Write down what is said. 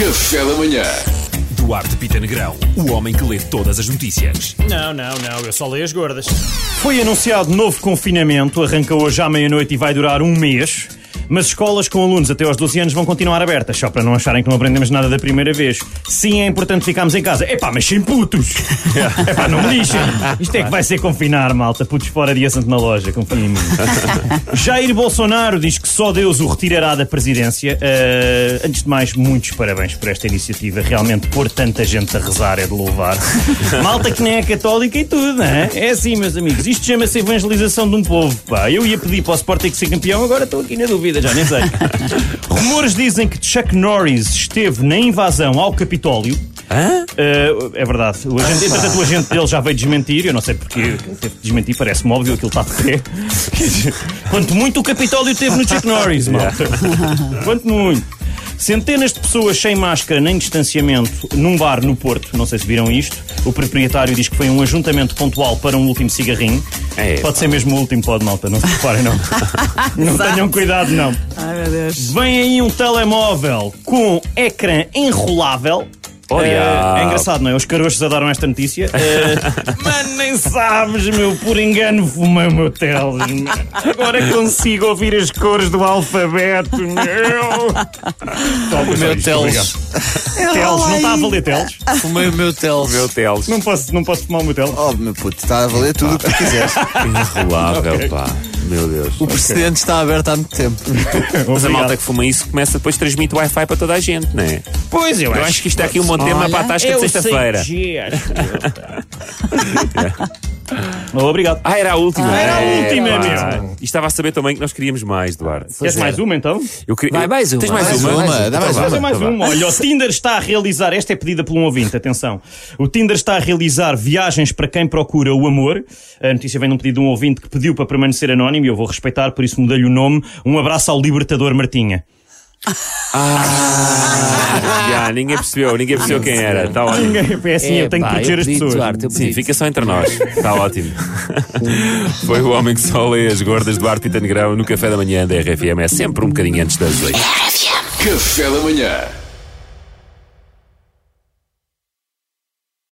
Café da manhã. Duarte Pita Negrão, o homem que lê todas as notícias. Não, não, não, eu só leio as gordas. Foi anunciado novo confinamento, arranca hoje à meia-noite e vai durar um mês. Mas escolas com alunos até aos 12 anos vão continuar abertas, só para não acharem que não aprendemos nada da primeira vez. Sim, é importante ficarmos em casa. Epá, mas sem putos! Epá, não me lixem! Isto é que vai ser confinar, malta. Putos fora de assento na loja, confiem em mim. Jair Bolsonaro diz que só Deus o retirará da presidência. Uh, antes de mais, muitos parabéns por esta iniciativa. Realmente, pôr tanta gente a rezar é de louvar. Malta que nem é católica e tudo, não é? É assim, meus amigos. Isto chama-se evangelização de um povo, pá. Eu ia pedir para o Sporting ser campeão, agora estou aqui na dúvida, já nem sei. Rumores dizem que Chuck Norris esteve na invasão ao Capitólio. Hã? Uh, é verdade. O agente, entretanto, o agente dele já veio desmentir. Eu não sei porque teve de desmentir, parece-me óbvio aquilo está de pé. Quanto muito o Capitólio teve no Chuck Norris, malta. Quanto muito. Centenas de pessoas sem máscara nem distanciamento num bar no Porto. Não sei se viram isto. O proprietário diz que foi um ajuntamento pontual para um último cigarrinho. É, pode ser mesmo o último, pode, malta. Não se preparem, não. não tenham cuidado, não. Ai meu Deus. Vem aí um telemóvel com ecrã enrolável. Oh, diabo. é engraçado, não é? Os carochos adoram esta notícia. Eh, Mano, nem sabes, meu, por engano fumei o meu Teles. meu. Agora consigo ouvir as cores do alfabeto, meu. Toma, meu isto, Teles. obrigado. Teles, não está a valer Teles? Fumei o meu Teles. Meu Teles. Não posso, não posso fumar o meu Teles? Oh, meu puto, está a valer tudo o que tu quiseres. Enrolável, pá. Meu Deus. O precedente está aberto há muito tempo. Mas a malta que fuma isso começa depois transmite Wi-Fi para toda a gente, não é? Pois, eu Eu acho que isto é aqui um bom tema para a tasca de sexta-feira. acho. Oh, Obrigado. Ah, era a última. Ah, era a É, última, meu. E estava a saber também que nós queríamos mais, Duarte. Queres mais uma então? Eu queria... Vai, mais uma. Tens mais, Mais uma? uma, dá Então mais vá, uma. Fazer mais então vá. uma. Olha, o Tinder está a realizar, esta é pedida por um ouvinte, atenção. O Tinder está a realizar viagens para quem procura o amor. A notícia vem de um pedido de um ouvinte que pediu para permanecer anónimo e eu vou respeitar, por isso mudei-lhe o nome. Um abraço ao Libertador Martinha. Já, ninguém percebeu, ninguém percebeu quem era. Está ótimo. É assim, eu tenho que proteger as pessoas. Sim, fica só entre nós. Está ótimo. Foi o homem que só lê as gordas do Pita Negrão no café da manhã da RFM. É sempre um bocadinho antes das oito. Café da manhã.